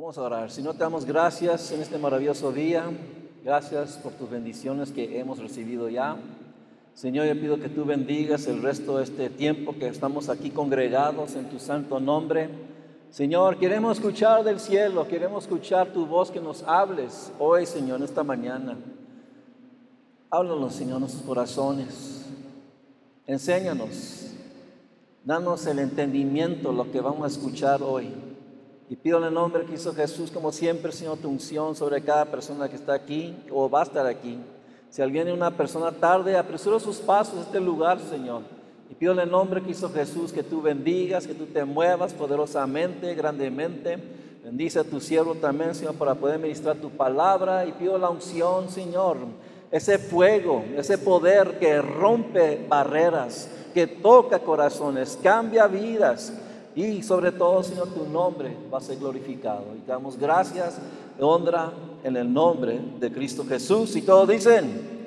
Vamos a orar. Si no te damos gracias en este maravilloso día, gracias por tus bendiciones que hemos recibido ya. Señor, yo pido que tú bendigas el resto de este tiempo que estamos aquí congregados en tu santo nombre. Señor, queremos escuchar del cielo, queremos escuchar tu voz que nos hables hoy, Señor, en esta mañana. Háblanos, Señor, en nuestros corazones. Enséñanos. Danos el entendimiento, lo que vamos a escuchar hoy. Y pido en el nombre que hizo Jesús, como siempre, Señor, tu unción sobre cada persona que está aquí o va a estar aquí. Si alguien es una persona tarde, apresura sus pasos a este lugar, Señor. Y pido en el nombre que hizo Jesús que tú bendigas, que tú te muevas poderosamente, grandemente. Bendice a tu siervo también, Señor, para poder ministrar tu palabra. Y pido la unción, Señor ese fuego, ese poder que rompe barreras, que toca corazones, cambia vidas. Y sobre todo, Señor, tu nombre va a ser glorificado. Y damos gracias, honra en el nombre de Cristo Jesús. Y todos dicen,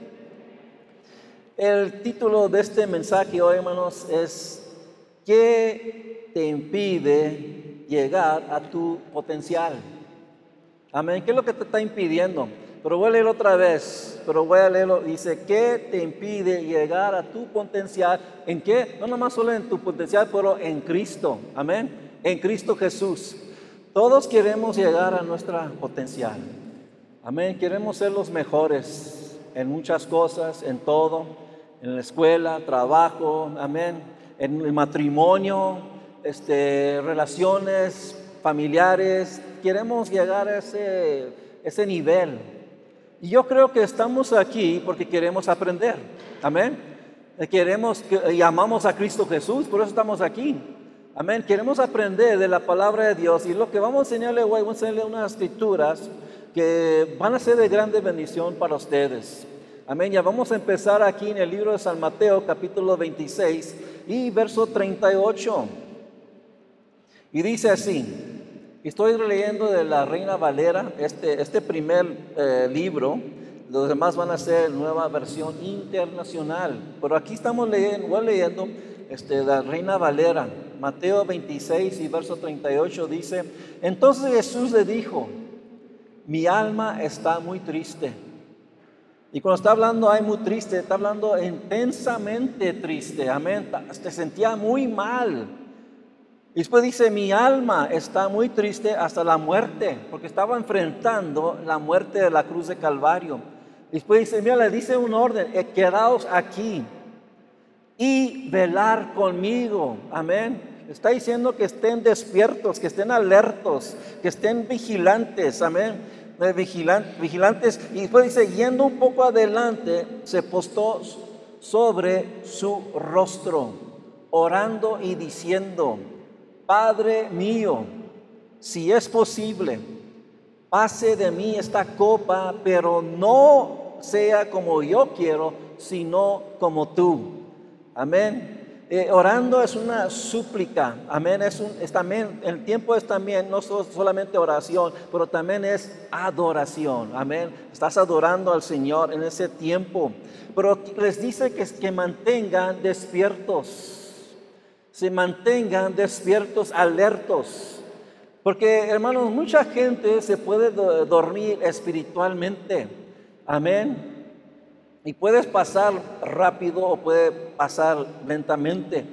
el título de este mensaje hoy, hermanos, es ¿qué te impide llegar a tu potencial? Amén. ¿Qué es lo que te está impidiendo? Pero voy a leer otra vez, pero voy a leerlo. Dice, ¿qué te impide llegar a tu potencial? ¿En qué? No nomás solo en tu potencial, pero en Cristo. Amén. En Cristo Jesús. Todos queremos llegar a nuestra potencial. Amén. Queremos ser los mejores en muchas cosas, en todo, en la escuela, trabajo, amén, en el matrimonio, este, relaciones familiares. Queremos llegar a ese, ese nivel. Y yo creo que estamos aquí porque queremos aprender. Amén. Queremos y amamos a Cristo Jesús, por eso estamos aquí. Amén. Queremos aprender de la palabra de Dios y lo que vamos a enseñarle hoy, vamos a enseñarle unas escrituras que van a ser de grande bendición para ustedes. Amén. Ya vamos a empezar aquí en el libro de San Mateo, capítulo 26 y verso 38. Y dice así. Estoy leyendo de la Reina Valera, este, este primer eh, libro, los demás van a ser nueva versión internacional, pero aquí estamos leyendo, voy leyendo este, la Reina Valera, Mateo 26 y verso 38 dice, entonces Jesús le dijo, mi alma está muy triste. Y cuando está hablando, ay, muy triste, está hablando intensamente triste, amén, te sentía muy mal. Y después dice, mi alma está muy triste hasta la muerte, porque estaba enfrentando la muerte de la cruz de Calvario. Y después dice, mira, le dice un orden, eh, quedaos aquí y velar conmigo. Amén. Está diciendo que estén despiertos, que estén alertos, que estén vigilantes. Amén. Eh, vigilantes. Y después dice, yendo un poco adelante, se postó sobre su rostro, orando y diciendo, Padre mío, si es posible, pase de mí esta copa, pero no sea como yo quiero, sino como tú. Amén. Eh, orando es una súplica, amén. Es, un, también, el tiempo es también no solamente oración, pero también es adoración, amén. Estás adorando al Señor en ese tiempo, pero les dice que, que mantengan despiertos se mantengan despiertos, alertos. Porque, hermanos, mucha gente se puede dormir espiritualmente. Amén. Y puedes pasar rápido o puede pasar lentamente.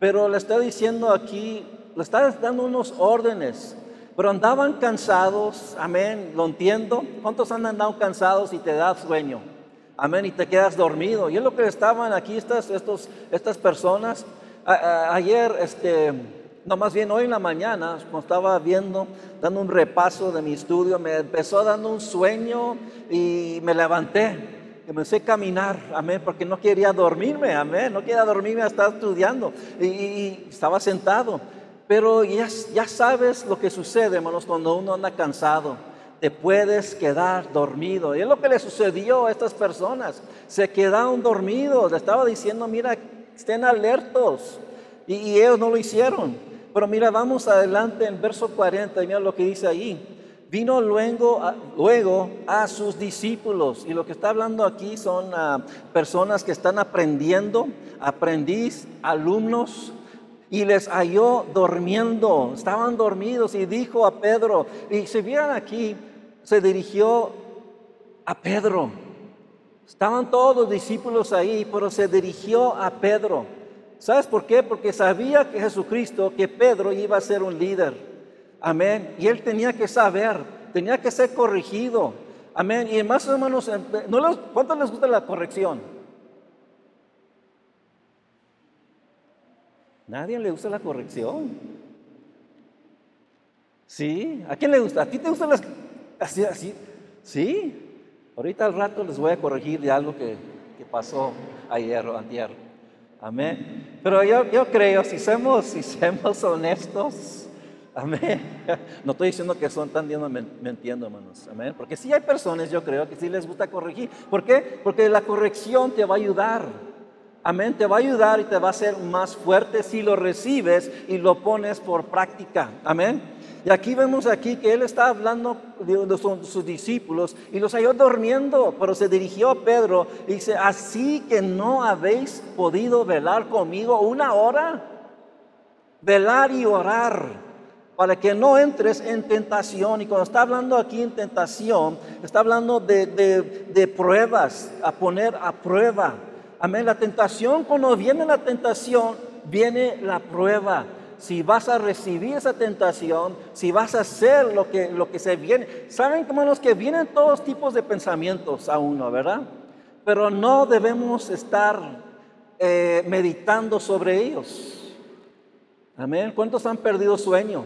Pero le está diciendo aquí, le está dando unos órdenes. Pero andaban cansados, amén, lo entiendo. ¿Cuántos han andado cansados y te da sueño? Amén, y te quedas dormido. Y es lo que estaban aquí estas, estos, estas personas ayer, este, no más bien hoy en la mañana, cuando estaba viendo, dando un repaso de mi estudio, me empezó dando un sueño y me levanté. Comencé a caminar, amén, porque no quería dormirme, amén, no quería dormirme, estaba estudiando y, estaba sentado. Pero ya, ya sabes lo que sucede, hermanos, cuando uno anda cansado te puedes quedar dormido. Y es lo que le sucedió a estas personas. Se quedaron dormidos. Le estaba diciendo, mira, estén alertos. Y, ellos no lo hicieron. Pero mira, vamos adelante en verso 40 y mira lo que dice ahí. Vino luego a, luego a sus discípulos. Y lo que está hablando aquí son ah, personas que están aprendiendo, aprendiz, alumnos. y les halló durmiendo, estaban dormidos y dijo a Pedro, y si vieran aquí, se dirigió a Pedro. Estaban todos los discípulos ahí, pero se dirigió a Pedro. ¿Sabes por qué? Porque sabía que Jesucristo, que Pedro iba a ser un líder. Amén. Y él tenía que saber, tenía que ser corregido. Amén. Y más o menos, ¿no les, ¿cuánto les gusta la corrección? Nadie le gusta la corrección. ¿Sí? ¿A quién le gusta? ¿A ti te gustan las... Así, así? ¿Sí? Ahorita al rato les voy a corregir de algo que, pasó ayer o antier. Amén. Pero yo, yo creo, si somos, si somos honestos, amén. No estoy diciendo que son tan bien mintiendo, hermanos. Amén. Porque sí hay personas, yo creo, que sí les gusta corregir. ¿Por qué? Porque la corrección te va a ayudar. Amén. Te va a ayudar y te va a hacer más fuerte si lo recibes y lo pones por práctica. Amén. Y aquí vemos aquí que él está hablando de, sus, discípulos y los halló durmiendo, pero se dirigió a Pedro y dice, así que no habéis podido velar conmigo una hora, velar y orar para que no entres en tentación. Y cuando está hablando aquí en tentación, está hablando de, de, pruebas, a poner a prueba. Amén. La tentación, cuando viene la tentación, viene la prueba si vas a recibir esa tentación, si vas a hacer lo que, lo que se viene. Saben, hermanos, que vienen todos tipos de pensamientos a uno, ¿verdad? Pero no debemos estar eh, meditando sobre ellos. Amén. ¿Cuántos han perdido sueño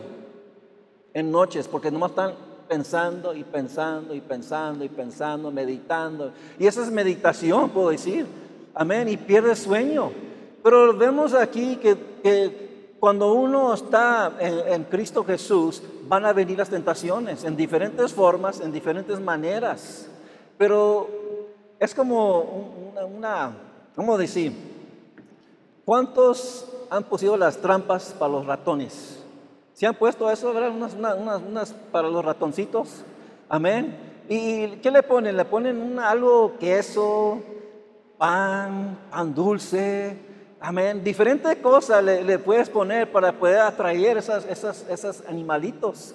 en noches porque nomás están pensando y pensando y pensando y pensando, meditando? Y esa es meditación, puedo decir. Amén. Y pierde sueño. Pero vemos aquí que cuando uno está en, Cristo Jesús, van a venir las tentaciones en diferentes formas, en diferentes maneras. Pero es como una, ¿cómo decir? ¿Cuántos han puesto las trampas para los ratones? ¿Se han puesto eso, verdad? Unas, unas, para los ratoncitos. Amén. ¿Y qué le ponen? Le ponen algo queso, pan, pan dulce, Amén. Diferentes cosas le, puedes poner para poder atraer esas, esas, esos animalitos.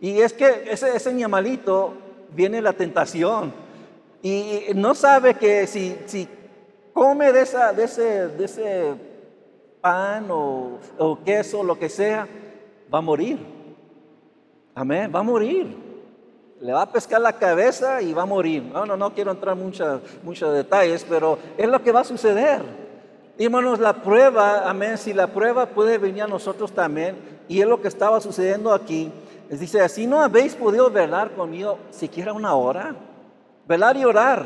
Y es que ese, ese animalito viene la tentación. Y no sabe que si, si come de, esa, de, ese, de ese pan o, o queso, lo que sea, va a morir. Amén, va a morir. Le va a pescar la cabeza y va a morir. No, no, no quiero entrar en muchos detalles, pero es lo que va a suceder. Y hermanos, la prueba, amén, si la prueba puede venir a nosotros también, y es lo que estaba sucediendo aquí, les dice, así no habéis podido velar conmigo siquiera una hora, velar y orar.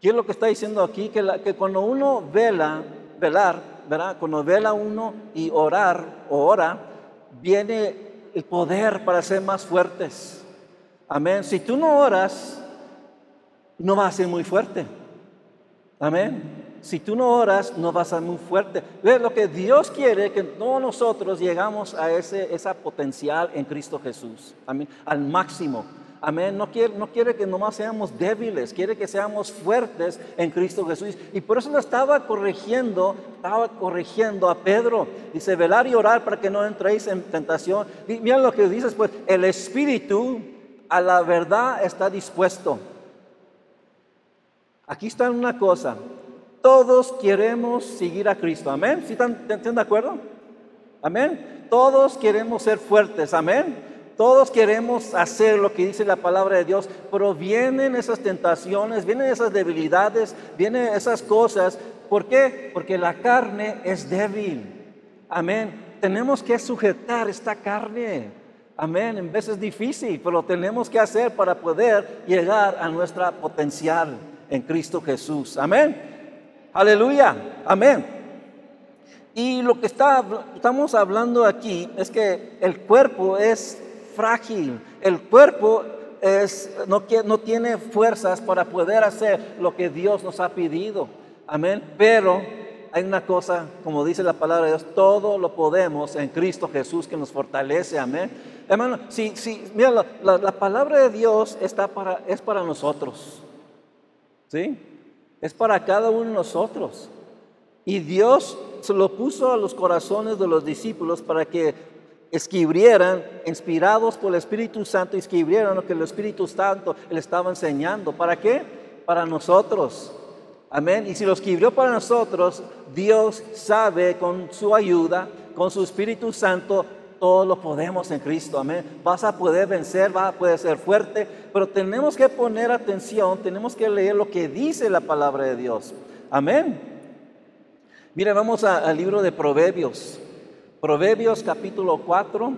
¿Qué es lo que está diciendo aquí? Que, que cuando uno vela, velar, ¿verdad? Cuando vela uno y orar o ora, viene el poder para ser más fuertes. Amén. Si tú no oras, no vas a ser muy fuerte. Amén si tú no oras, no vas a ser muy fuerte. Ve lo que Dios quiere, que todos nosotros llegamos a ese esa potencial en Cristo Jesús. Amén. Al máximo. Amén. No quiere, no quiere que nomás seamos débiles, quiere que seamos fuertes en Cristo Jesús. Y por eso lo estaba corrigiendo, estaba corrigiendo a Pedro. Dice, velar y orar para que no entréis en tentación. Y mira lo que dices, pues, el Espíritu a la verdad está dispuesto. Aquí está una cosa, todos queremos seguir a Cristo. Amén. ¿Sí están, de acuerdo? Amén. Todos queremos ser fuertes. Amén. Todos queremos hacer lo que dice la palabra de Dios, pero vienen esas tentaciones, vienen esas debilidades, vienen esas cosas. ¿Por qué? Porque la carne es débil. Amén. Tenemos que sujetar esta carne. Amén. En veces es difícil, pero tenemos que hacer para poder llegar a nuestra potencial en Cristo Jesús. Amén. Aleluya, amén. Y lo que está, estamos hablando aquí es que el cuerpo es frágil, el cuerpo es, no, no tiene fuerzas para poder hacer lo que Dios nos ha pedido. Amén. Pero hay una cosa, como dice la palabra de Dios, todo lo podemos en Cristo Jesús que nos fortalece. Amén. Hermano, si, si, mira, la, la palabra de Dios está para, es para nosotros. ¿Sí? Es para cada uno de nosotros. Y Dios se lo puso a los corazones de los discípulos para que escribieran, inspirados por el Espíritu Santo, escribieran lo que el Espíritu Santo le estaba enseñando. ¿Para qué? Para nosotros. Amén. Y si lo escribió para nosotros, Dios sabe con su ayuda, con su Espíritu Santo, todo lo podemos en Cristo. Amén. Vas a poder vencer, vas a poder ser fuerte, pero tenemos que poner atención, tenemos que leer lo que dice la palabra de Dios. Amén. Mire, vamos al libro de Proverbios. Proverbios capítulo 4.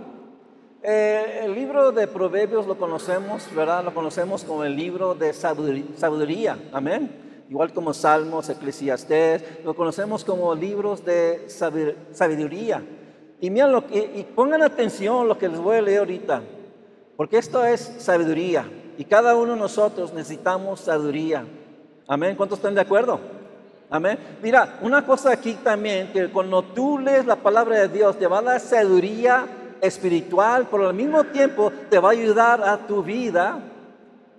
Eh, el libro de Proverbios lo conocemos, ¿verdad? Lo conocemos como el libro de sabiduría. Amén. Igual como Salmos, Eclesiastés, lo conocemos como libros de sabiduría. Y miren y pongan atención lo que les voy a leer ahorita, porque esto es sabiduría y cada uno de nosotros necesitamos sabiduría. Amén. ¿Cuántos están de acuerdo? Amén. Mira, una cosa aquí también, que cuando tú lees la palabra de Dios, te va a dar sabiduría espiritual, pero al mismo tiempo te va a ayudar a tu vida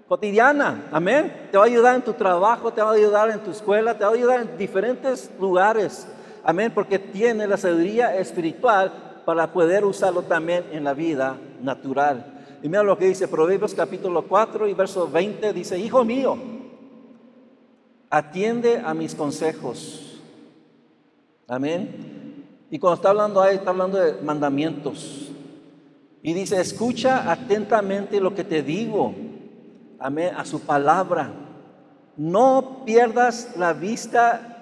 cotidiana. Amén. Te va a ayudar en tu trabajo, te va a ayudar en tu escuela, te va a ayudar en diferentes lugares. Amén. Porque tiene la sabiduría espiritual para poder usarlo también en la vida natural. Y mira lo que dice Proverbios capítulo 4 y verso 20, dice, Hijo mío, atiende a mis consejos. Amén. Y cuando está hablando ahí, está hablando de mandamientos. Y dice, escucha atentamente lo que te digo. Amén. A su palabra. No pierdas la vista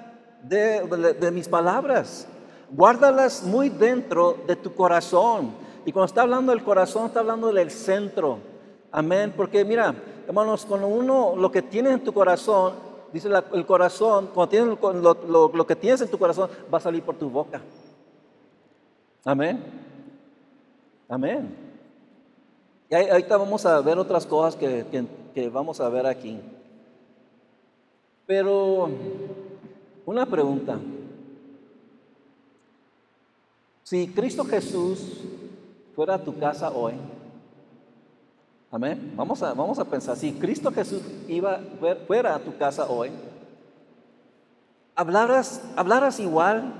de, mis palabras. Guárdalas muy dentro de tu corazón. Y cuando está hablando del corazón, está hablando del centro. Amén. Porque mira, hermanos, cuando uno lo que tiene en tu corazón Dice el corazón, cuando tienes lo, que tienes en tu corazón, va a salir por tu boca. Amén. Amén. Y ahorita vamos a ver otras cosas que vamos a ver aquí. Pero una pregunta. Si Cristo Jesús fuera a tu casa hoy, Amén. Vamos a, vamos a pensar, si Cristo Jesús iba fuera a tu casa hoy, ¿hablaras, hablaras igual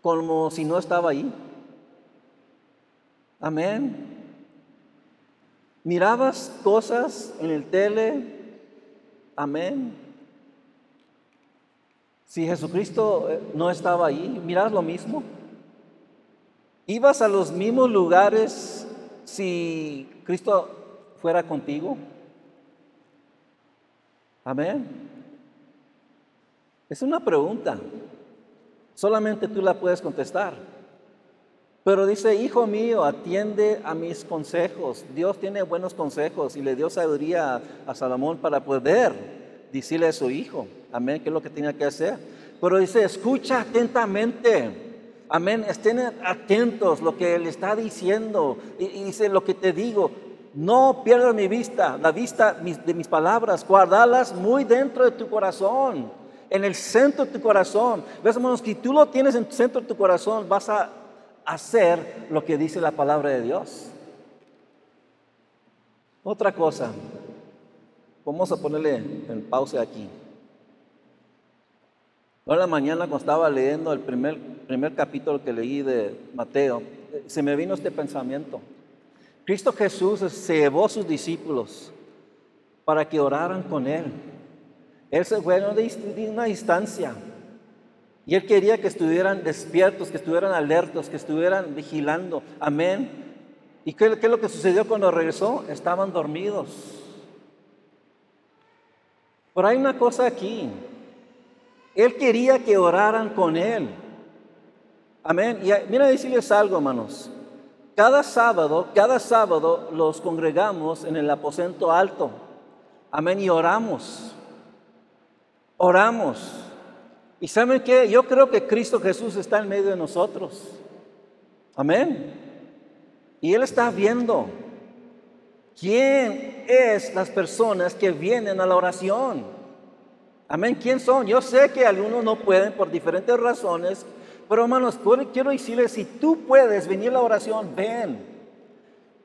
como si no estaba ahí? Amén. ¿Mirabas cosas en el tele? Amén. Si Jesucristo eh, no estaba ahí, ¿mirabas lo mismo? ¿Ibas a los mismos lugares si Cristo fuera contigo? Amén. Es una pregunta. Solamente tú la puedes contestar. Pero dice, hijo mío, atiende a mis consejos. Dios tiene buenos consejos y le dio sabiduría a Salomón para poder decirle a su hijo. Amén, que es lo que tenía que hacer. Pero dice, escucha atentamente Amén. Estén atentos lo que Él está diciendo. Y, dice lo que te digo. No pierdas mi vista, la vista de mis palabras. Guardalas muy dentro de tu corazón. En el centro de tu corazón. Ves, hermanos, que tú lo tienes en el centro de tu corazón, vas a hacer lo que dice la palabra de Dios. Otra cosa. Vamos a ponerle en pausa aquí. Hoy la mañana cuando estaba leyendo el primer, primer capítulo que leí de Mateo, se me vino este pensamiento. Cristo Jesús se llevó a sus discípulos para que oraran con Él. Él se fue de una distancia y Él quería que estuvieran despiertos, que estuvieran alertos, que estuvieran vigilando. Amén. ¿Y qué, qué es lo que sucedió cuando regresó? Estaban dormidos. Pero hay una cosa aquí. Él quería que oraran con Él. Amén. Y mira decirles algo, hermanos. Cada sábado, cada sábado los congregamos en el aposento alto. Amén. Y oramos. Oramos. Y saben qué? Yo creo que Cristo Jesús está en medio de nosotros. Amén. Y Él está viendo quién es las personas que vienen a la oración. Amén. ¿Quién son? Yo sé que algunos no pueden por diferentes razones, pero hermanos, quiero decirles, si tú puedes venir a la oración, ven.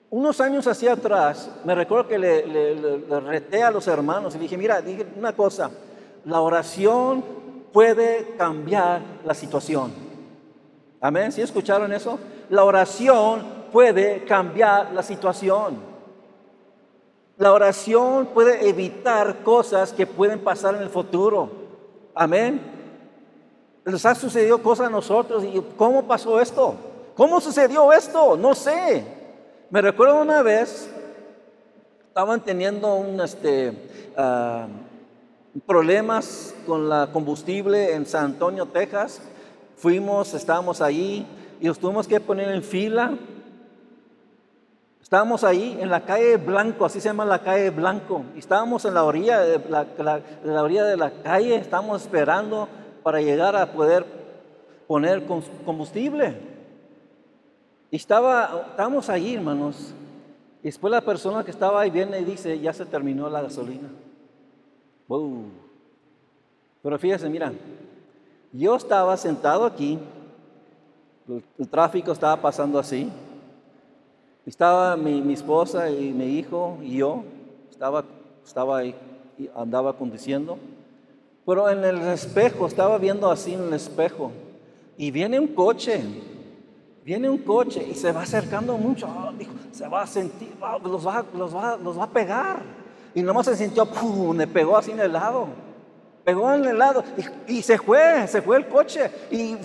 Unos años hacia atrás, me recuerdo que le, le, reté a los hermanos y dije, mira, dije una cosa, la oración puede cambiar la situación. Amén. ¿Sí escucharon eso? La oración puede cambiar la situación. La oración puede evitar cosas que pueden pasar en el futuro. Amén. Les ha sucedido cosas a nosotros. ¿Y cómo pasó esto? ¿Cómo sucedió esto? No sé. Me recuerdo una vez, estaban teniendo este, ah, problemas con la combustible en San Antonio, Texas. Fuimos, estábamos ahí y nos tuvimos que poner en fila. Estábamos ahí en la calle Blanco, así se llama la calle Blanco. Estábamos en la orilla de la, orilla de la calle, estábamos esperando para llegar a poder poner combustible. Y estaba, estábamos ahí, hermanos. Y después la persona que estaba ahí viene y dice, ya se terminó la gasolina. Pero fíjense, mira, yo estaba sentado aquí el, tráfico estaba pasando así. Estaba mi, esposa y mi hijo y yo. Estaba, estaba ahí, andaba conduciendo. Pero en el espejo, estaba viendo así en el espejo. Y viene un coche. Viene un coche y se va acercando mucho. Ah, dijo, se va a sentir, ah, los, va, los, va, los va a pegar. Y nomás se sintió, ¡pum! Me pegó así en el lado pegó en el lado y, se fue, se fue el coche y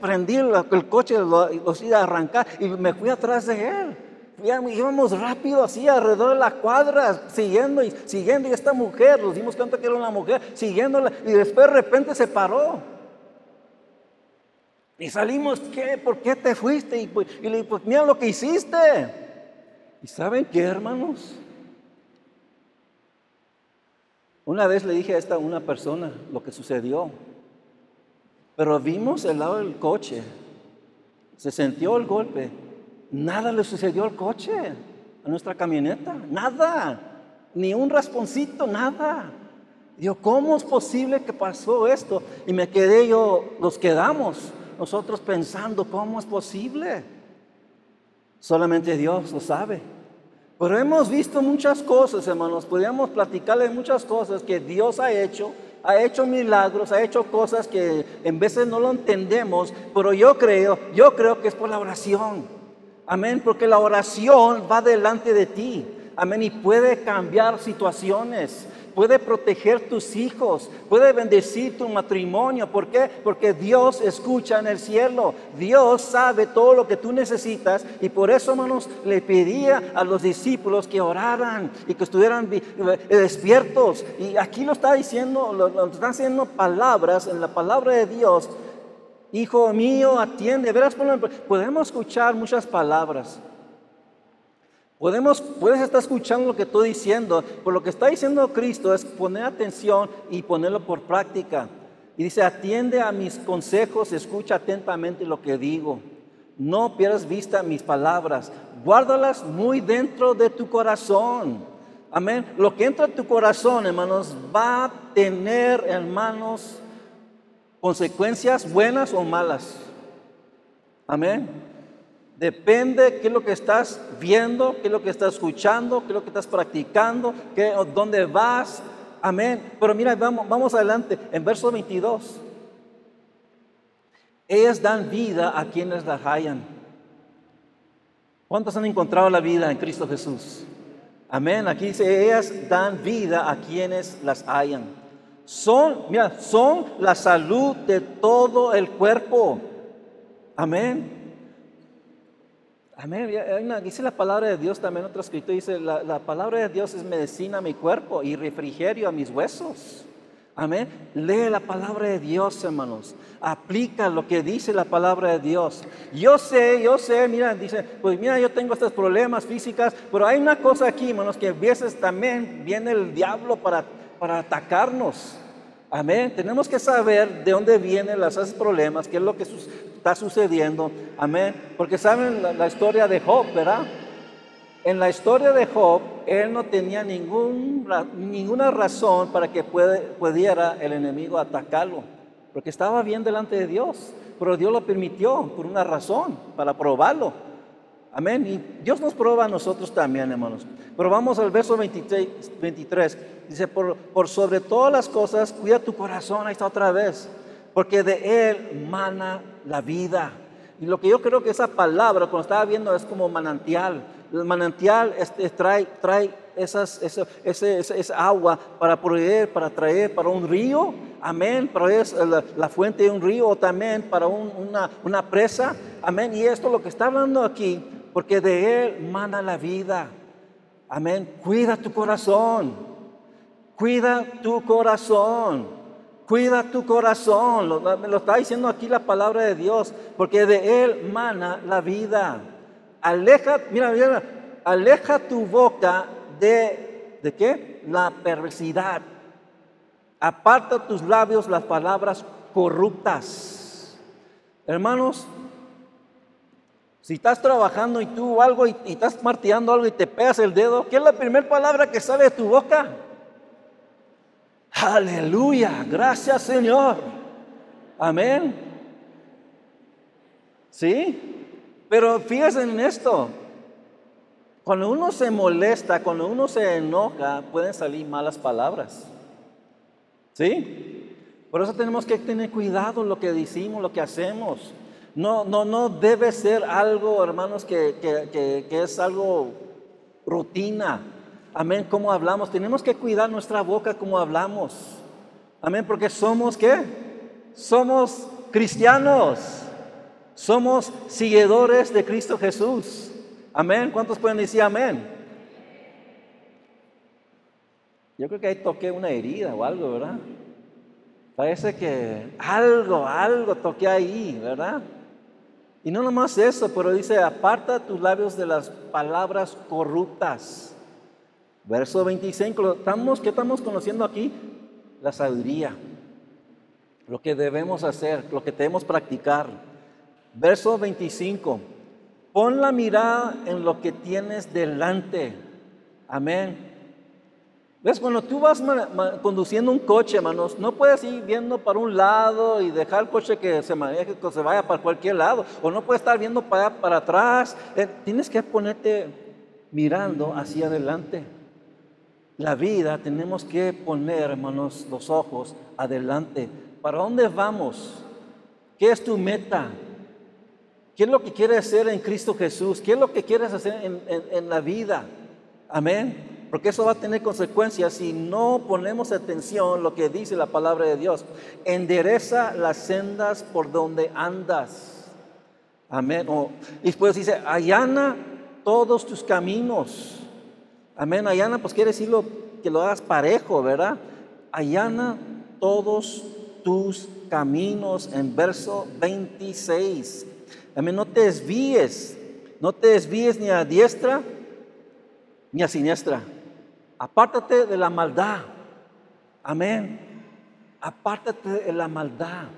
prendí el, coche, lo, lo iba a arrancar y me fui atrás de él. Íbamos rápido así alrededor de la cuadra, siguiendo y siguiendo. Y esta mujer, nos dimos cuenta que era una mujer, siguiéndola. Y después de repente se paró. Y salimos, ¿qué? ¿Por qué te fuiste? Y, pues, y le pues mira lo que hiciste. ¿Y saben qué, hermanos? Una vez le dije a esta una persona lo que sucedió, pero vimos el lado del coche, se sintió el golpe, nada le sucedió al coche, a nuestra camioneta, nada, ni un rasponcito, nada. Digo, ¿cómo es posible que pasó esto? Y me quedé yo, nos quedamos nosotros pensando, ¿cómo es posible? Solamente Dios lo sabe. Pero hemos visto muchas cosas, hermanos. Podríamos platicarle muchas cosas que Dios ha hecho. Ha hecho milagros, ha hecho cosas que en veces no lo entendemos. Pero yo creo, yo creo que es por la oración. Amén. Porque la oración va delante de ti. Amén. Y puede cambiar situaciones puede proteger tus hijos, puede bendecir tu matrimonio. ¿Por qué? Porque Dios escucha en el cielo. Dios sabe todo lo que tú necesitas y por eso, hermanos, le pedía a los discípulos que oraran y que estuvieran eh, despiertos. Y aquí lo está diciendo, lo, están haciendo palabras en la palabra de Dios. Hijo mío, atiende. Verás, podemos escuchar muchas palabras. Podemos, puedes estar escuchando lo que estoy diciendo, pero lo que está diciendo Cristo es poner atención y ponerlo por práctica. Y dice, atiende a mis consejos, escucha atentamente lo que digo. No pierdas vista mis palabras, guárdalas muy dentro de tu corazón. Amén. Lo que entra en tu corazón, hermanos, va a tener, hermanos, consecuencias buenas o malas. Amén. Depende qué es lo que estás viendo, qué es lo que estás escuchando, qué es lo que estás practicando, qué, dónde vas. Amén. Pero mira, vamos, vamos adelante. En verso 22. Ellas dan vida a quienes la hallan. ¿Cuántos han encontrado la vida en Cristo Jesús? Amén. Aquí dice, ellas dan vida a quienes las hallan. Son, mira, son la salud de todo el cuerpo. Amén. Amén. dice la palabra de Dios también, otro escrito dice, la, la, palabra de Dios es medicina a mi cuerpo y refrigerio a mis huesos. Amén. Lee la palabra de Dios, hermanos. Aplica lo que dice la palabra de Dios. Yo sé, yo sé, mira, dice, pues mira, yo tengo estos problemas físicas, pero hay una cosa aquí, hermanos, que a veces también viene el diablo para, para atacarnos. Amén. Tenemos que saber de dónde vienen los problemas, qué es lo que está sucediendo. Amén. Porque saben la, historia de Job, ¿verdad? En la historia de Job, él no tenía ninguna razón para que pudiera el enemigo atacarlo, porque estaba bien delante de Dios, pero Dios lo permitió por una razón, para probarlo. Amén. Y Dios nos prueba a nosotros también, hermanos. Pero vamos al verso 23. Dice, por, sobre todas las cosas, cuida tu corazón. Ahí está otra vez. porque de Él mana la vida. Y lo que yo creo que esa palabra, cuando estaba viendo, es como manantial. El manantial este, trae, trae esa, esa, agua para proveer, para traer para un río, amén, para es la, fuente de un río también para una, una presa, amén. Y esto lo que está hablando aquí, porque de Él mana la vida, amén. Cuida tu corazón, cuida tu corazón. Cuida tu corazón, lo, lo está diciendo aquí la palabra de Dios, porque de Él mana la vida. Aleja, mira, mira, aleja tu boca de, ¿de qué? La perversidad. Aparta tus labios las palabras corruptas. Hermanos, si estás trabajando y tú algo y, estás martillando algo y te pegas el dedo, ¿qué es la primera palabra que sale de tu boca? Aleluya, gracias Señor. Amén. ¿Sí? Pero fíjense en esto. Cuando uno se molesta, cuando uno se enoja, pueden salir malas palabras. ¿Sí? Por eso tenemos que tener cuidado lo que decimos, lo que hacemos. No, no, no debe ser algo, hermanos, que, que, que es algo rutina. Amén, ¿cómo hablamos? Tenemos que cuidar nuestra boca como hablamos. Amén, porque somos qué? Somos cristianos. Somos seguidores de Cristo Jesús. Amén. ¿Cuántos pueden decir amén? Yo creo que ahí toqué una herida o algo, ¿verdad? Parece que algo, algo toqué ahí, ¿verdad? Y no nomás eso, pero dice, aparta tus labios de las palabras corruptas. Verso 25, estamos, ¿qué estamos conociendo aquí? La sabiduría, lo que debemos hacer, lo que debemos practicar. Verso 25, pon la mirada en lo que tienes delante. Amén. ¿Ves? Cuando tú vas conduciendo un coche, hermanos, no puedes ir viendo para un lado y dejar el coche que se maneje, que se vaya para cualquier lado. O no puedes estar viendo para, para atrás. Eh, tienes que ponerte mirando hacia adelante la vida tenemos que poner, hermanos, los ojos adelante. ¿Para dónde vamos? ¿Qué es tu meta? ¿Qué es lo que quieres hacer en Cristo Jesús? ¿Qué es lo que quieres hacer en, la vida? Amén. Porque eso va a tener consecuencias si no ponemos atención a lo que dice la palabra de Dios. Endereza las sendas por donde andas. Amén. y después dice, allana todos tus caminos. Amén. Allana, pues quiere decirlo que lo hagas parejo, ¿verdad? Allana todos tus caminos en verso 26. Amén. No te desvíes, no te desvíes ni a diestra ni a siniestra. Apártate de la maldad. Amén. Apártate de la maldad.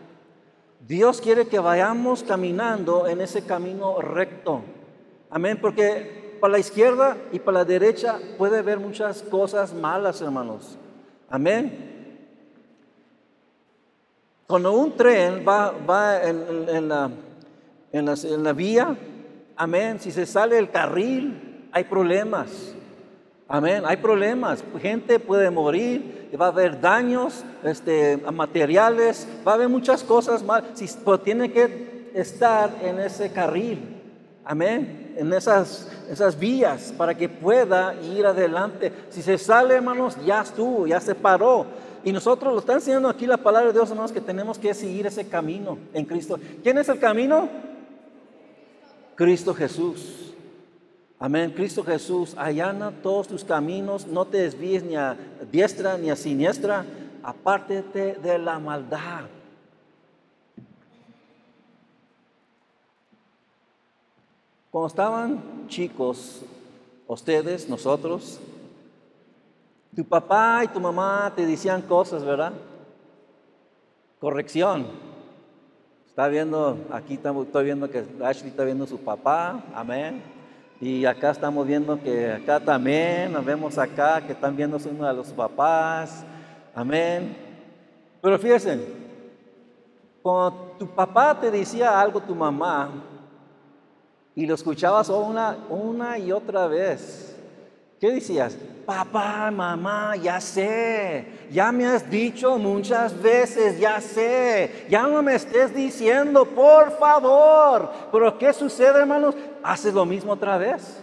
Dios quiere que vayamos caminando en ese camino recto. Amén. Porque para la izquierda y para la derecha puede haber muchas cosas malas, hermanos. Amén. Cuando un tren va, va en, la, en, la, vía, amén, si se sale el carril, hay problemas. Amén, hay problemas. Gente puede morir, va a haber daños este, materiales, va a haber muchas cosas mal. Si, pero tiene que estar en ese carril. Amén. En esas, esas vías para que pueda ir adelante. Si se sale, hermanos, ya estuvo, ya se paró. Y nosotros lo está enseñando aquí la palabra de Dios, hermanos, que tenemos que seguir ese camino en Cristo. ¿Quién es el camino? Cristo Jesús. Amén. Cristo Jesús, allana todos tus caminos, no te desvíes ni a diestra ni a siniestra, apártete de la maldad. Cuando estaban chicos, ustedes, nosotros, tu papá y tu mamá te decían cosas, ¿verdad? Corrección. Está viendo, aquí estoy viendo que Ashley está viendo a su papá, amén. Y acá estamos viendo que acá también, nos vemos acá que están viendo uno de los papás, amén. Pero fíjense, cuando tu papá te decía algo, tu mamá, y lo escuchabas una, una y otra vez. ¿Qué decías? Papá, mamá, ya sé, ya me has dicho muchas veces, ya sé, ya no me estés diciendo, por favor. Pero ¿qué sucede, hermanos? Haces lo mismo otra vez.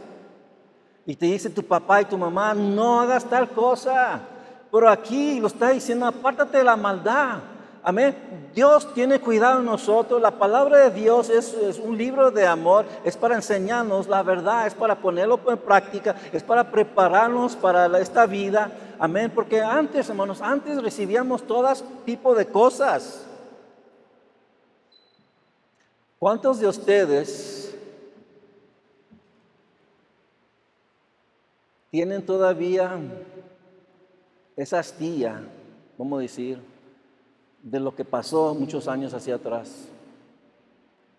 Y te dice tu papá y tu mamá, no hagas tal cosa. Pero aquí lo está diciendo, apártate de la maldad. Amén. Dios tiene cuidado de nosotros. La palabra de Dios es, un libro de amor. Es para enseñarnos la verdad. Es para ponerlo en práctica. Es para prepararnos para esta vida. Amén. Porque antes, hermanos, antes recibíamos todo tipo de cosas. ¿Cuántos de ustedes tienen todavía esa astilla, a decir, de lo que pasó muchos años hacia atrás.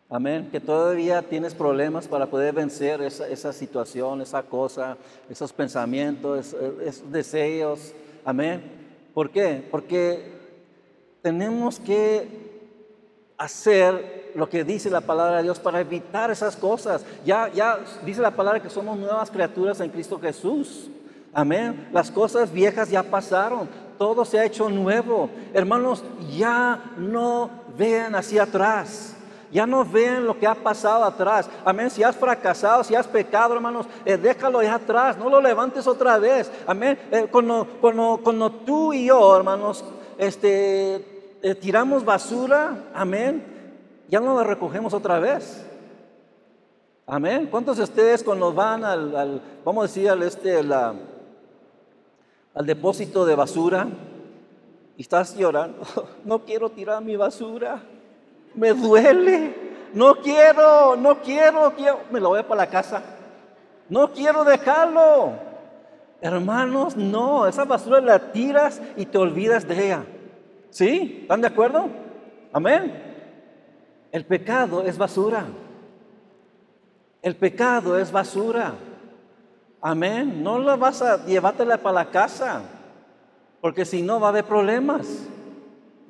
Amén. Que todavía tienes problemas para poder vencer esa, situación, esa cosa, esos pensamientos, esos, deseos. Amén. ¿Por qué? Porque tenemos que hacer lo que dice la palabra de Dios para evitar esas cosas. Ya, ya dice la palabra que somos nuevas criaturas en Cristo Jesús. Amén. Las cosas viejas ya pasaron todo se ha hecho nuevo. Hermanos, ya no vean hacia atrás. Ya no vean lo que ha pasado atrás. Amén. Si has fracasado, si has pecado, hermanos, eh, déjalo ya atrás. No lo levantes otra vez. Amén. Eh, cuando, tú y yo, hermanos, este, eh, tiramos basura, amén, ya no la recogemos otra vez. Amén. ¿Cuántos de ustedes cuando van al, vamos a decir, al este, la, al depósito de basura y estás llorando, no quiero tirar mi basura, me duele, no quiero, no quiero, quiero, me lo voy para la casa, no quiero dejarlo. Hermanos, no, esa basura la tiras y te olvidas de ella. ¿Sí? ¿Están de acuerdo? Amén. El pecado es basura. El pecado es basura. Amén. No la vas a llevártela para la casa, porque si no va a haber problemas.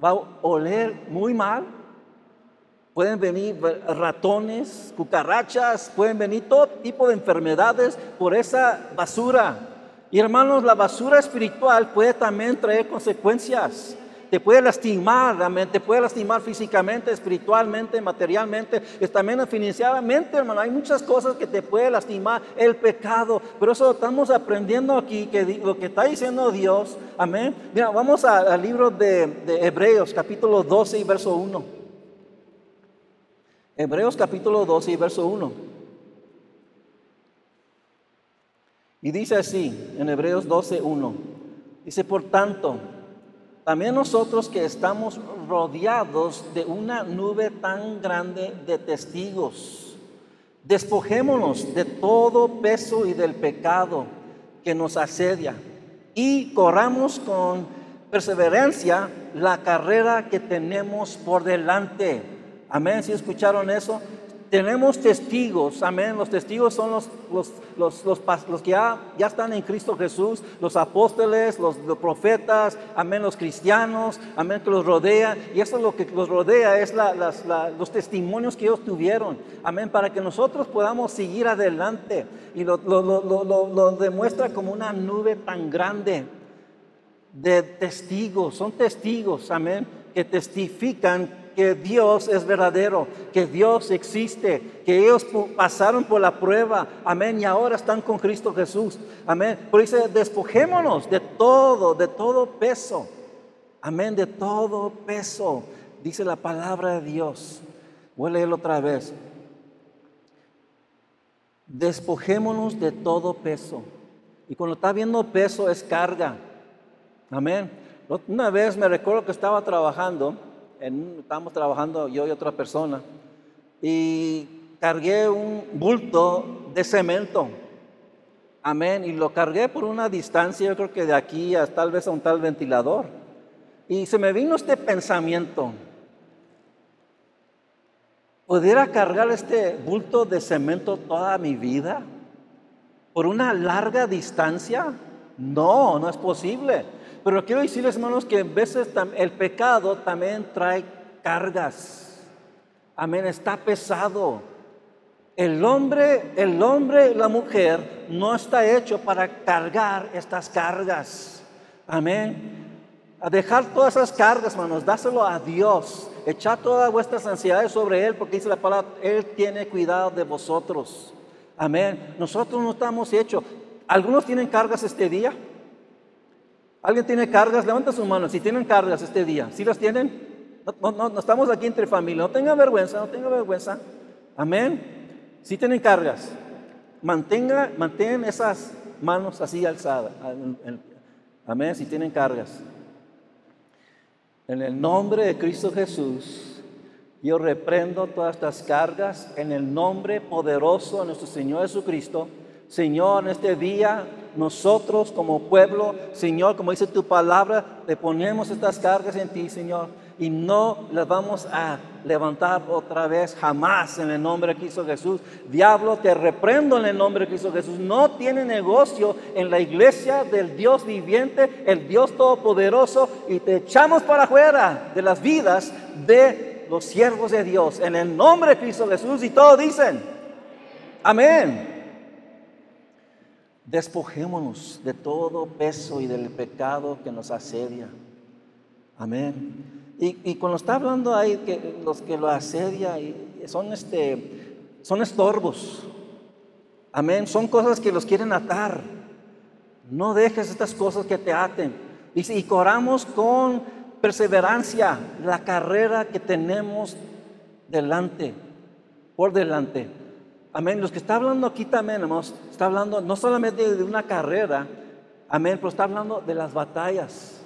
Va a oler muy mal. Pueden venir ratones, cucarachas, pueden venir todo tipo de enfermedades por esa basura. Y hermanos, la basura espiritual puede también traer consecuencias te puede lastimar, te puede lastimar físicamente, espiritualmente, materialmente, también financieramente, hermano. Hay muchas cosas que te puede lastimar el pecado, pero eso estamos aprendiendo aquí, que lo que está diciendo Dios, amén. Mira, vamos al libro de, de Hebreos, capítulo 12 y verso 1. Hebreos capítulo 12 y verso 1. Y dice así, en Hebreos 12, 1. Dice, por tanto, también nosotros que estamos rodeados de una nube tan grande de testigos, despojémonos de todo peso y del pecado que nos asedia y corramos con perseverancia la carrera que tenemos por delante. Amén, si escucharon eso, tenemos testigos, amén. Los testigos son los, los, los, que ya, ya, están en Cristo Jesús, los apóstoles, los, profetas, amén, los cristianos, amén, que los rodea. Y eso es lo que los rodea, es los testimonios que ellos tuvieron, amén, para que nosotros podamos seguir adelante. Y lo, lo demuestra como una nube tan grande de testigos, son testigos, amén, que testifican que Dios es verdadero, que Dios existe, que ellos pasaron por la prueba, amén, y ahora están con Cristo Jesús, amén. Por eso despojémonos de todo, de todo peso, amén, de todo peso, dice la palabra de Dios. Voy a leerlo otra vez. Despojémonos de todo peso. Y cuando está viendo peso es carga. Amén. Una vez me recuerdo que estaba trabajando estábamos trabajando yo y otra persona, y cargué un bulto de cemento. Amén. Y lo cargué por una distancia, yo creo que de aquí a tal vez a un tal ventilador. Y se me vino este pensamiento. ¿Pudiera cargar este bulto de cemento toda mi vida? ¿Por una larga distancia? No, no es posible. Pero quiero decirles, hermanos, que en veces el pecado también trae cargas. Amén, está pesado. El hombre, el hombre, la mujer no está hecho para cargar estas cargas. Amén. A dejar todas esas cargas, hermanos, dáselo a Dios. Echad todas vuestras ansiedades sobre Él, porque dice la palabra, Él tiene cuidado de vosotros. Amén. Nosotros no estamos hechos. ¿Algunos tienen cargas este día? ¿Alguien tiene cargas? Levanta su mano si tienen cargas este día. ¿Sí las tienen? No, no, no estamos aquí entre familia. No tenga vergüenza, no tenga vergüenza. Amén. Si tienen cargas, mantenga, mantengan esas manos así alzadas. Amén. Si tienen cargas. En el nombre de Cristo Jesús, yo reprendo todas estas cargas en el nombre poderoso de nuestro Señor Jesucristo. Señor, en este día nosotros como pueblo, Señor, como dice tu palabra, le ponemos estas cargas en ti, Señor, y no las vamos a levantar otra vez jamás en el nombre de Cristo Jesús. Diablo, te reprendo en el nombre de Cristo Jesús. No tiene negocio en la iglesia del Dios viviente, el Dios todopoderoso, y te echamos para afuera de las vidas de los siervos de Dios en el nombre de Cristo Jesús. Y todos dicen, amén. Despojémonos de todo peso y del pecado que nos asedia. Amén. Y, cuando está hablando ahí que los que lo asedia son, este, son estorbos. Amén. Son cosas que los quieren atar. No dejes estas cosas que te aten. Y, y corramos con perseverancia la carrera que tenemos delante, por delante. Amén. Los que está hablando aquí también, hermanos, está hablando no solamente de una carrera, amén, pero está hablando de las batallas.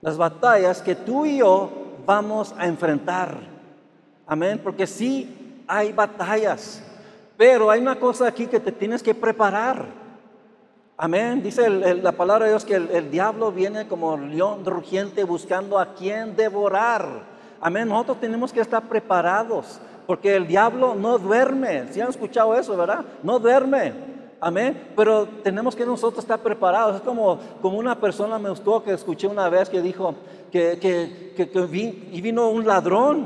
Las batallas que tú y yo vamos a enfrentar. Amén. Porque sí hay batallas, pero hay una cosa aquí que te tienes que preparar. Amén. Dice la palabra de Dios que el, diablo viene como león rugiente buscando a quien devorar. Amén. Nosotros tenemos que estar preparados. Porque el diablo no duerme. Si han escuchado eso, ¿verdad? No duerme. Amén. Pero tenemos que nosotros estar preparados. Es como, como una persona me gustó que escuché una vez que dijo que, que, y vino un ladrón.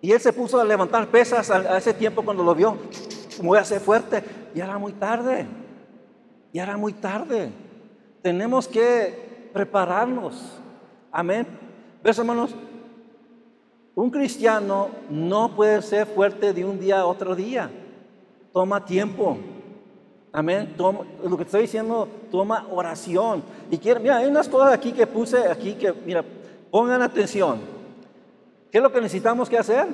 Y él se puso a levantar pesas a, ese tiempo cuando lo vio. Voy a ser fuerte. Y era muy tarde. Y era muy tarde. Tenemos que prepararnos. Amén. ¿Ves, hermanos? Un cristiano no puede ser fuerte de un día a otro día. Toma tiempo. Amén. lo que estoy diciendo, toma oración. Y quiero, mira, hay unas cosas aquí que puse aquí que, mira, pongan atención. ¿Qué es lo que necesitamos que hacer?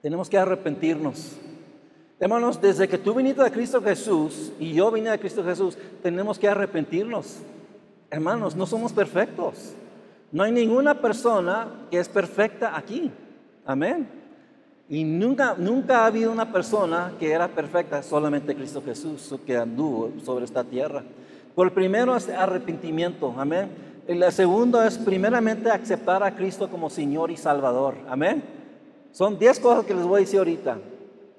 Tenemos que arrepentirnos. Hermanos, desde que tú viniste a Cristo Jesús y yo vine a Cristo Jesús, tenemos que arrepentirnos. Hermanos, no somos perfectos. No hay ninguna persona que es perfecta aquí. Amén. Y nunca, nunca ha habido una persona que era perfecta, solamente Cristo Jesús, que anduvo sobre esta tierra. Por el primero es arrepentimiento, amén. El segundo es primeramente aceptar a Cristo como Señor y Salvador, amén. Son diez cosas que les voy a decir ahorita.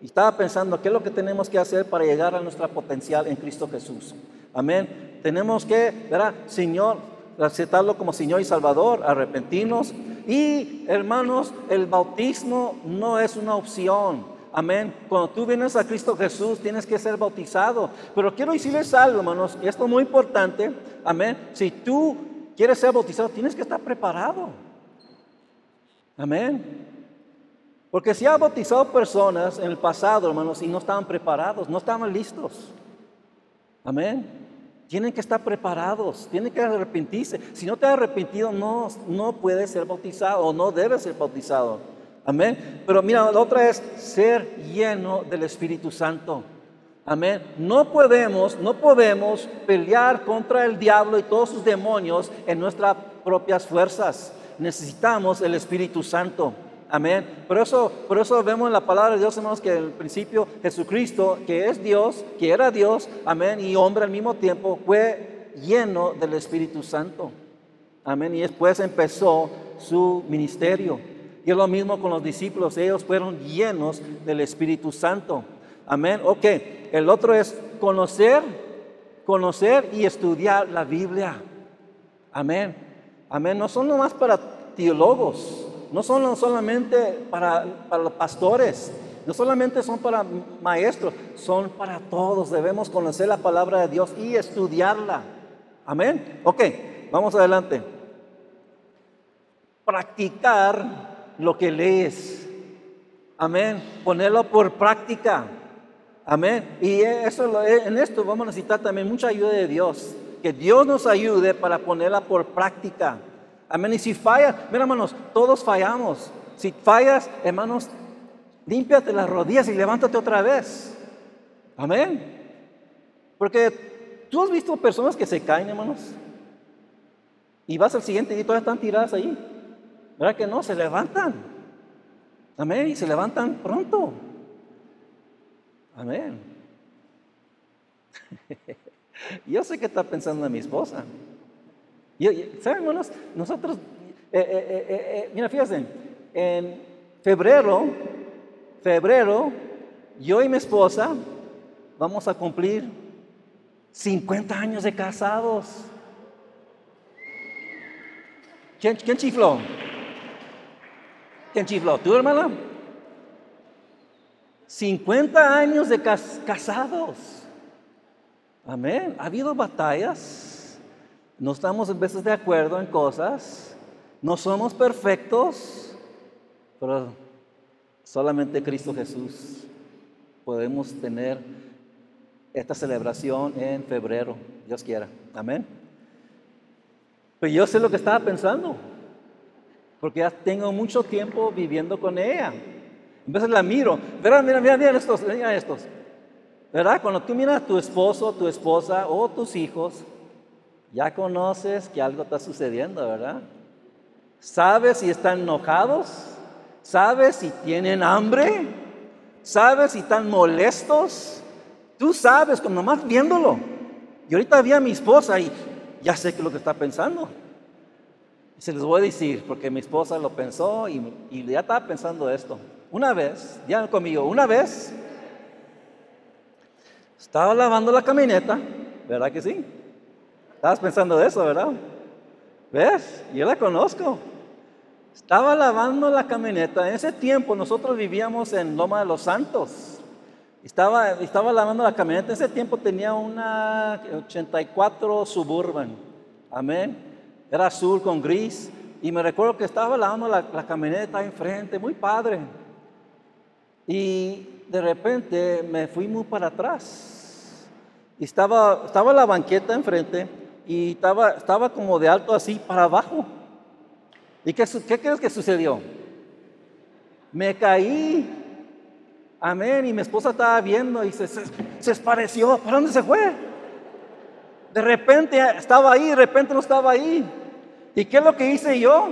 Y estaba pensando, ¿qué es lo que tenemos que hacer para llegar a nuestra potencial en Cristo Jesús? Amén. Tenemos que, ¿verdad? Señor, aceptarlo como Señor y Salvador, arrepentirnos. Y hermanos, el bautismo no es una opción. Amén. Cuando tú vienes a Cristo Jesús, tienes que ser bautizado. Pero quiero decirles algo, hermanos, y esto es muy importante. Amén. Si tú quieres ser bautizado, tienes que estar preparado. Amén. Porque si ha bautizado personas en el pasado, hermanos, y no estaban preparados, no estaban listos. Amén. Tienen que estar preparados, tienen que arrepentirse. Si no te has arrepentido, no, no puedes ser bautizado o no debes ser bautizado. Amén. Pero mira, la otra es ser lleno del Espíritu Santo. Amén. No podemos, no podemos pelear contra el diablo y todos sus demonios en nuestras propias fuerzas. Necesitamos el Espíritu Santo. Amén. Por eso, por eso vemos en la palabra de Dios, hermanos, que en el principio Jesucristo, que es Dios, que era Dios, amén, y hombre al mismo tiempo, fue lleno del Espíritu Santo. Amén. Y después empezó su ministerio. Y es lo mismo con los discípulos, ellos fueron llenos del Espíritu Santo. Amén. Ok, el otro es conocer, conocer y estudiar la Biblia. Amén. Amén. No son nomás para teólogos. No son solamente para, para los pastores, no solamente son para maestros, son para todos. Debemos conocer la palabra de Dios y estudiarla. Amén. Ok, vamos adelante. Practicar lo que lees. Amén. Ponerlo por práctica. Amén. Y eso, en esto vamos a necesitar también mucha ayuda de Dios. Que Dios nos ayude para ponerla por práctica. Amén. Y si fallas, mira hermanos, todos fallamos. Si fallas, hermanos, límpiate las rodillas y levántate otra vez. Amén. Porque tú has visto personas que se caen, hermanos. Y vas al siguiente y todavía están tiradas ahí. ¿Verdad que no? Se levantan. Amén. Y se levantan pronto. Amén. Yo sé que está pensando en mi esposa. ¿Saben, hermanos? Nosotros, eh, eh, eh, mira, fíjense, en febrero febrero, yo y mi esposa vamos a cumplir 50 años de casados. ¿Quién, quién chifló? ¿Quién chifló? ¿Tú, hermana? 50 años de casados. Amén. Ha habido batallas. No estamos en veces de acuerdo en cosas. No somos perfectos. Pero Solamente Cristo Jesús podemos tener esta celebración en febrero, Dios quiera. Amén. Pues yo sé lo que estaba pensando, porque ya tengo mucho tiempo viviendo con ella. A veces la miro, mira, mira, mira, mira estos, mira estos. ¿Verdad? Cuando tú miras a tu esposo, tu esposa o tus hijos, ya conoces que algo está sucediendo, ¿verdad? Sabes si están enojados, ¿Sabes si tienen hambre? ¿Sabes si están molestos? Tú sabes, como nomás viéndolo. Y ahorita vi a mi esposa y ya sé qué es lo que está pensando. Y se les voy a decir, porque mi esposa lo pensó y, y ya estaba pensando esto. Una vez, ya conmigo, una vez estaba lavando la camioneta, ¿verdad que sí? Estabas pensando de eso, ¿verdad? ¿Ves? Yo la conozco. Estaba lavando la camioneta. En ese tiempo nosotros vivíamos en Loma de los Santos. Estaba, estaba lavando la camioneta. En ese tiempo tenía una 84 Suburban. Amén. Era azul con gris. Y me recuerdo que estaba lavando la, camioneta enfrente, muy padre. Y de repente me fui muy para atrás. Estaba, estaba la banqueta enfrente y estaba, estaba como de alto así para abajo. ¿Y qué, crees que sucedió? Me caí. Amén. Y mi esposa estaba viendo y se, se. ¿Para dónde se fue? De repente estaba ahí, de repente no estaba ahí. ¿Y qué es lo que hice yo?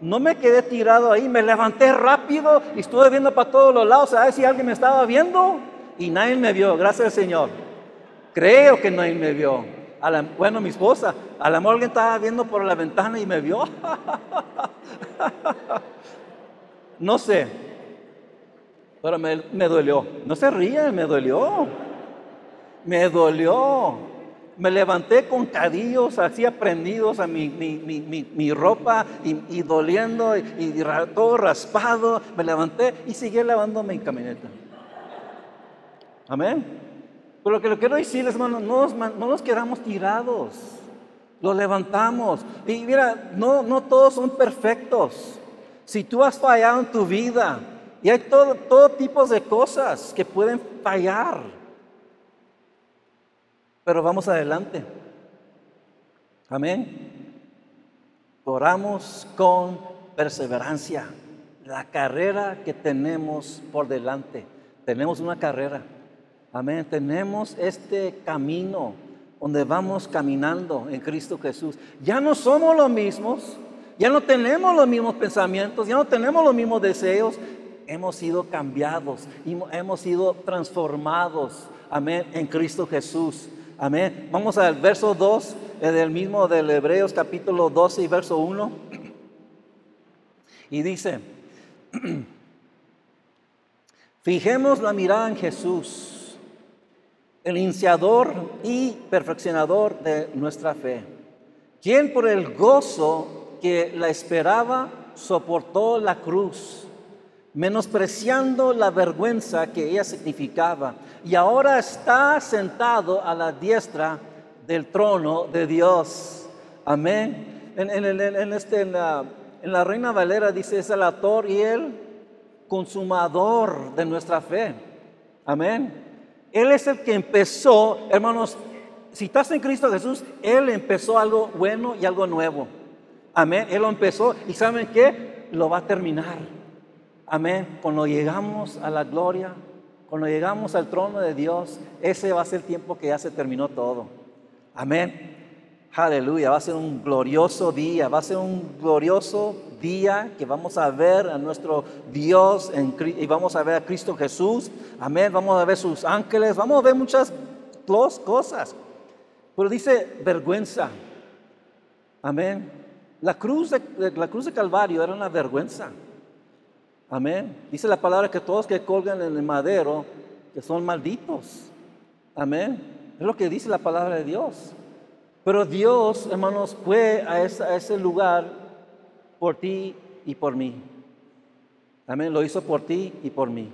No me quedé tirado ahí, me levanté rápido y estuve viendo para todos los lados a ver si alguien me estaba viendo y nadie me vio, gracias al Señor. Creo que nadie me vio bueno, mi esposa, a lo mejor alguien estaba viendo por la ventana y me vio. no sé, pero me, dolió. No se ríen, me dolió. Me dolió. Me levanté con cadillos así aprendidos a mi, mi, ropa y, doliendo y, todo raspado. Me levanté y seguí lavando mi camioneta. Amén. Pero lo que lo quiero decirles, hermano, no, no nos quedamos tirados. Lo levantamos. Y mira, no, no todos son perfectos. Si tú has fallado en tu vida, y hay todo, todo tipo de cosas que pueden fallar. Pero vamos adelante. Amén. Oramos con perseverancia. La carrera que tenemos por delante. Tenemos una carrera. Amén. Tenemos este camino donde vamos caminando en Cristo Jesús. Ya no somos los mismos, ya no tenemos los mismos pensamientos, ya no tenemos los mismos deseos. Hemos sido cambiados, hemos sido transformados. Amén. En Cristo Jesús. Amén. Vamos al verso 2 eh, del mismo del Hebreos capítulo 12 y verso 1. Y dice, fijemos la mirada en Jesús el iniciador y perfeccionador de nuestra fe, quien por el gozo que la esperaba soportó la cruz, menospreciando la vergüenza que ella significaba, y ahora está sentado a la diestra del trono de Dios. Amén. En, este, en, la, en la Reina Valera dice, es el autor y el consumador de nuestra fe. Amén. Él es el que empezó, hermanos, si estás en Cristo Jesús, Él empezó algo bueno y algo nuevo. Amén. Él lo empezó y ¿saben qué? Lo va a terminar. Amén. Cuando llegamos a la gloria, cuando llegamos al trono de Dios, ese va a ser el tiempo que ya se terminó todo. Amén. Aleluya. Va a ser un glorioso día. Va a ser un glorioso día que vamos a ver a nuestro Dios y vamos a ver a Cristo Jesús. Amén. Vamos a ver sus ángeles. Vamos a ver muchas cosas. Pero dice vergüenza. Amén. La cruz de, la cruz de Calvario era una vergüenza. Amén. Dice la palabra que todos que colgan en el madero, que son malditos. Amén. Es lo que dice la palabra de Dios. Pero Dios, hermanos, fue a ese lugar por ti y por mí. Amén. Lo hizo por ti y por mí.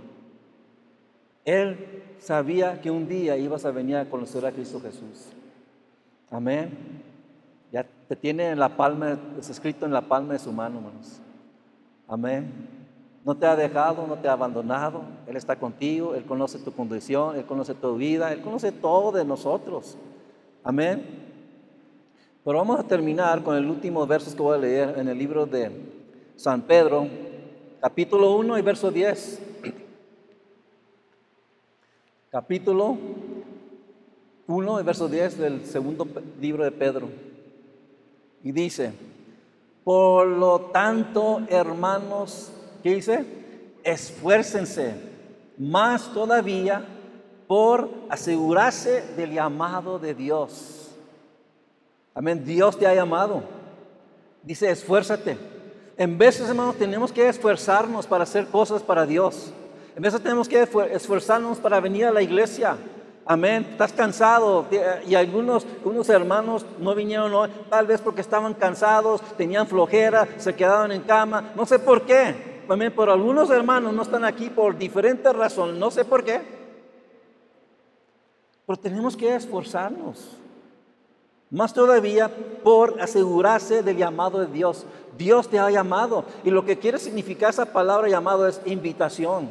Él sabía que un día ibas a venir a conocer a Cristo Jesús. Amén. Ya te tiene en la palma, es escrito en la palma de su mano, hermanos. Amén. No te ha dejado, no te ha abandonado. Él está contigo, Él conoce tu condición, Él conoce tu vida, Él conoce todo de nosotros. Amén. Pero vamos a terminar con el último verso que voy a leer en el libro de San Pedro, capítulo 1 y verso 10. Capítulo 1, verso 10 del segundo libro de Pedro. Y dice, por lo tanto, hermanos, ¿qué dice? Esfuércense más todavía por asegurarse del llamado de Dios. Amén, Dios te ha llamado. Dice, esfuérzate. En veces, hermanos, tenemos que esforzarnos para hacer cosas para Dios. En veces tenemos que esforzarnos para venir a la iglesia. Amén. Estás cansado. Y algunos unos hermanos no vinieron hoy, tal vez porque estaban cansados, tenían flojera, se quedaron en cama. No sé por qué. Amén. Pero algunos hermanos no están aquí por diferentes razones. No sé por qué. Pero tenemos que esforzarnos. Más todavía por asegurarse del llamado de Dios. Dios te ha llamado. Y lo que quiere significar esa palabra llamado es invitación.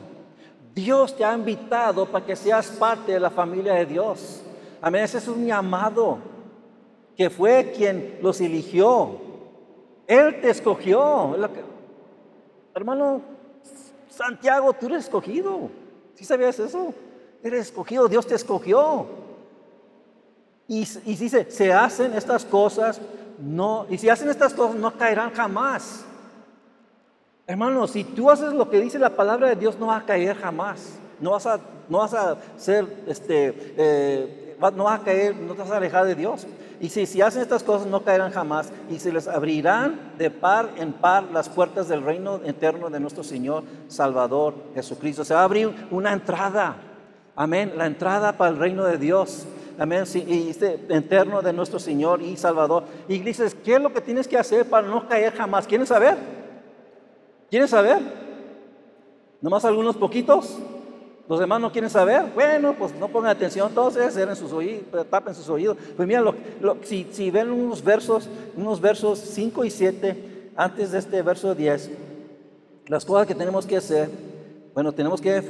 Dios te ha invitado para que seas parte de la familia de Dios. Amén, ese es un llamado que fue quien los eligió. Él te escogió. Hermano Santiago, tú eres escogido. ¿Sí sabías eso? Eres escogido, Dios te escogió. Y, y dice, se hacen estas cosas, no, y si hacen estas cosas, no caerán jamás. Hermano, si tú haces lo que dice la palabra de Dios, no vas a caer jamás. No vas a, no vas a ser, este, eh, no vas a caer, no te vas a alejar de Dios. Y si, si hacen estas cosas, no caerán jamás. Y se les abrirán de par en par las puertas del reino eterno de nuestro Señor Salvador Jesucristo. Se va a abrir una entrada. Amén. La entrada para el reino de Dios. Amén. y este eterno de nuestro Señor y Salvador. Y dices, ¿qué es lo que tienes que hacer para no caer jamás? ¿Quieren saber? ¿Quieren saber? ¿Nomás algunos poquitos? ¿Los demás no quieren saber? Bueno, pues no pongan atención, todos cierren sus oídos, tapen sus oídos. Pues mira, si, si, ven unos versos, unos versos 5 y 7, antes de este verso 10, las cosas que tenemos que hacer, bueno, tenemos que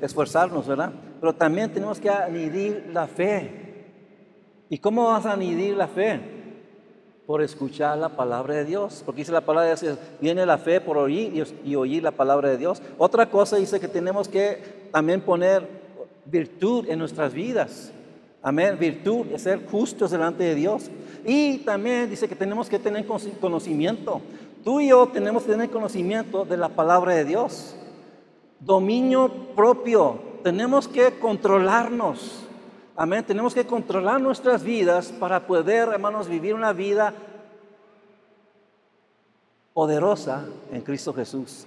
esforzarnos, ¿verdad? Pero también tenemos que anidir la fe. ¿Y cómo vas a anidir la fe? por escuchar la palabra de Dios. Porque dice la palabra de Dios, viene la fe por oír y, oír la palabra de Dios. Otra cosa dice que tenemos que también poner virtud en nuestras vidas. Amén, virtud es ser justos delante de Dios. Y también dice que tenemos que tener conocimiento. Tú y yo tenemos que tener conocimiento de la palabra de Dios. Dominio propio. Tenemos que controlarnos. Amén. Tenemos que controlar nuestras vidas para poder, hermanos, vivir una vida poderosa en Cristo Jesús.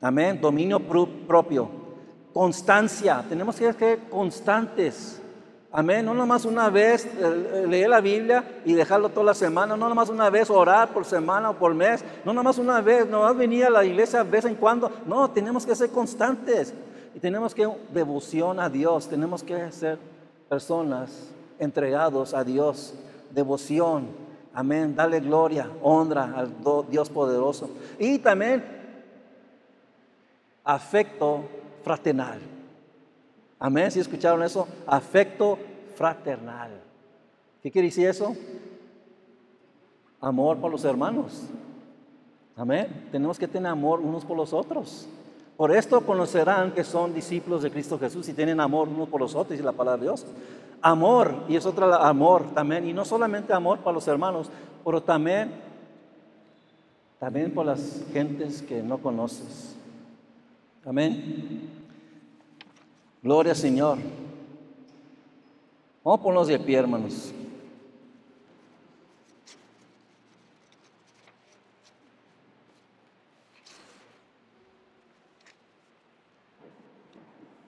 Amén. Dominio propio. Constancia. Tenemos que ser constantes. Amén. No nomás una vez eh, leer la Biblia y dejarlo toda la semana. No nomás una vez orar por semana o por mes. No nomás una vez. No nomás venir a la iglesia de vez en cuando. No, tenemos que ser constantes. Y tenemos que devoción a Dios. Tenemos que ser personas entregados a Dios. Devoción. Amén. Dale gloria, honra al Dios poderoso. Y también afecto fraternal. Amén. ¿Si escucharon eso? Afecto fraternal. ¿Qué quiere decir eso? Amor por los hermanos. Amén. Tenemos que tener amor unos por los otros. Por esto conocerán que son discípulos de Cristo Jesús y tienen amor unos por los otros, y la palabra de Dios. Amor, y es otra amor también, y no solamente amor para los hermanos, pero también, también por las gentes que no conoces. Amén. Gloria al Señor. Vamos a ponernos de pie, hermanos.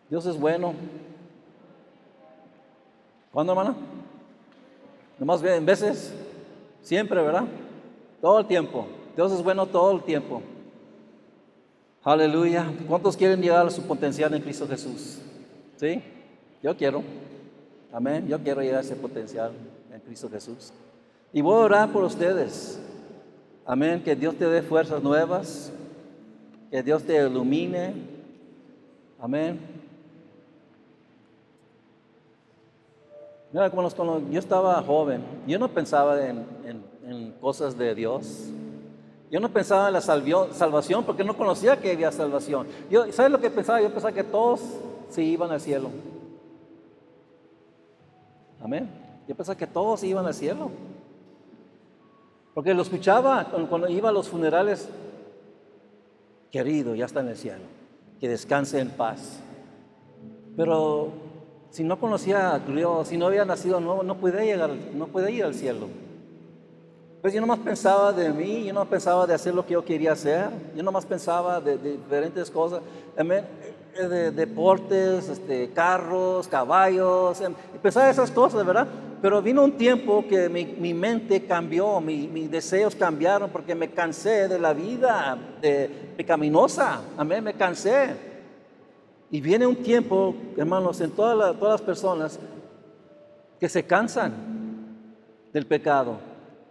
Dios es bueno. ¿Cuándo, hermana? Nomás veces, siempre, ¿verdad? Todo el tiempo. Dios es bueno todo el tiempo. Aleluya. ¿Cuántos quieren llegar a su potencial en Cristo Jesús? ¿Sí? Yo quiero. Amén. Yo quiero llegar a ese potencial en Cristo Jesús. Y voy a orar por ustedes. Amén. Que Dios te dé fuerzas nuevas. Que Dios te ilumine. Amén. Mira, cuando yo estaba joven, yo no pensaba en, cosas de Dios. Yo no pensaba en la salvación porque no conocía que había salvación. ¿Sabes lo que pensaba? Yo pensaba que todos se iban al cielo. Amén. Yo pensaba que todos iban al cielo. Porque lo escuchaba cuando, iba a los funerales. Querido, ya está en el cielo. Que descanse en paz. Pero si no conocía a Dios, si no había nacido nuevo, no puede llegar, no puede ir al cielo. Pues yo nomás pensaba de mí, yo no pensaba de hacer lo que yo quería hacer, yo nomás pensaba de, diferentes cosas. Amén de deportes, este, carros, caballos, em, pensaba esas cosas, ¿verdad? Pero vino un tiempo que mi, mente cambió, mis deseos cambiaron porque me cansé de la vida de, pecaminosa, amén, me cansé. Y viene un tiempo, hermanos, en todas las personas que se cansan del pecado,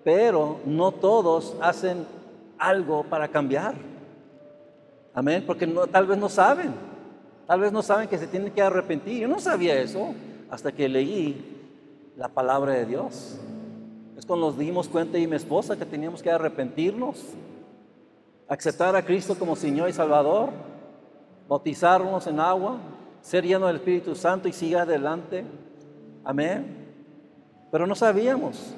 pero no todos hacen algo para cambiar. Amén, porque tal vez no saben. Tal vez no saben que se tienen que arrepentir. Yo no sabía eso hasta que leí la palabra de Dios. Es cuando nos dimos cuenta y mi esposa que teníamos que arrepentirnos, aceptar a Cristo como Señor y Salvador, bautizarnos en agua, ser lleno del Espíritu Santo y siga adelante. Amén. Pero no sabíamos.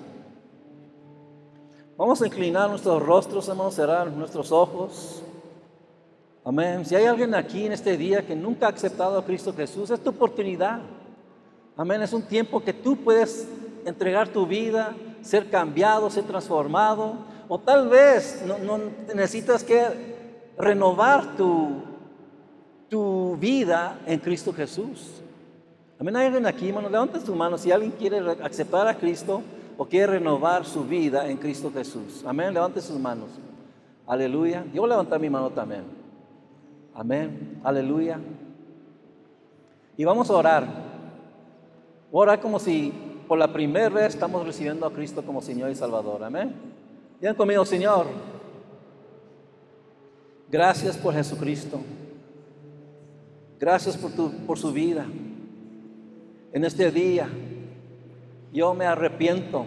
Vamos a inclinar nuestros rostros, a cerrar nuestros ojos. Amén. Si hay alguien aquí en este día que nunca ha aceptado a Cristo Jesús, es tu oportunidad. Amén. Es un tiempo que tú puedes entregar tu vida, ser cambiado, ser transformado. O tal vez no, necesitas que renovar tu, tu vida en Cristo Jesús. Amén. Hay alguien aquí, hermano, levanta tu mano. Si alguien quiere aceptar a Cristo o quiere renovar su vida en Cristo Jesús. Amén. Levante sus manos. Aleluya. Yo voy a levantar mi mano también. Amén. Aleluya. Y vamos a orar. Orar como si por la primera vez estamos recibiendo a Cristo como Señor y Salvador. Amén. Digan conmigo, Señor. Gracias por Jesucristo. Gracias por, tu, por su vida. En este día, yo me arrepiento.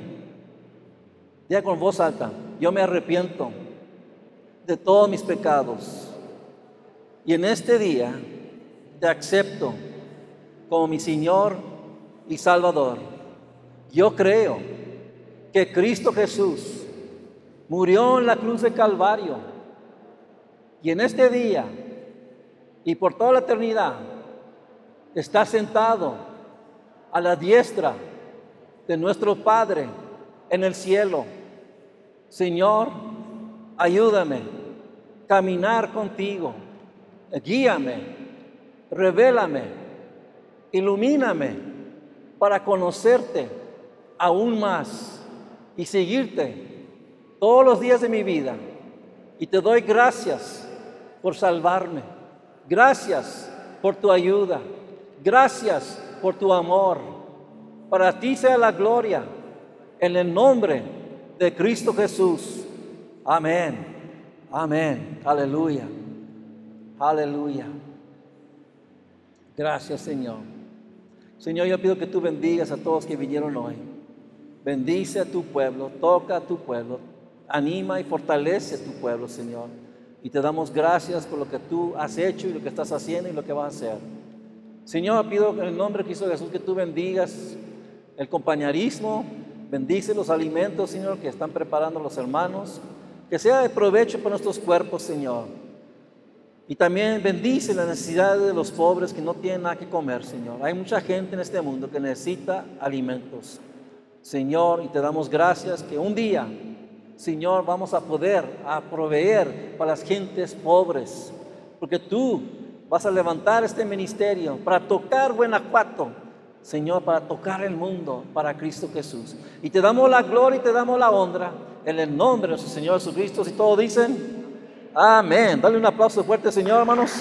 Diga con voz alta, yo me arrepiento de todos mis pecados y en este día te acepto como mi Señor y Salvador. Yo creo que Cristo Jesús murió en la cruz de Calvario. Y en este día y por toda la eternidad está sentado a la diestra de nuestro Padre en el cielo. Señor, ayúdame a caminar contigo guíame, revélame, ilumíname para conocerte aún más y seguirte todos los días de mi vida. Y te doy gracias por salvarme. Gracias por tu ayuda. Gracias por tu amor. Para ti sea la gloria en el nombre de Cristo Jesús. Amén. Amén. Aleluya. Aleluya. Gracias Señor. Señor, yo pido que tú bendigas a todos que vinieron hoy. Bendice a tu pueblo, toca a tu pueblo, anima y fortalece a tu pueblo, Señor. Y te damos gracias por lo que tú has hecho y lo que estás haciendo y lo que vas a hacer. Señor, pido en el nombre de Cristo Jesús que tú bendigas el compañerismo, bendice los alimentos, Señor, que están preparando los hermanos, que sea de provecho para nuestros cuerpos, Señor. Y también bendice la necesidad de los pobres que no tienen nada que comer, Señor. Hay mucha gente en este mundo que necesita alimentos. Señor, y te damos gracias que un día, Señor, vamos a poder a proveer para las gentes pobres, porque tú vas a levantar este ministerio para tocar Guanajuato, Señor, para tocar el mundo para Cristo Jesús. Y te damos la gloria y te damos la honra en el nombre de nuestro Señor Jesucristo. Si todos dicen, amén. Dale un aplauso fuerte, Señor, hermanos.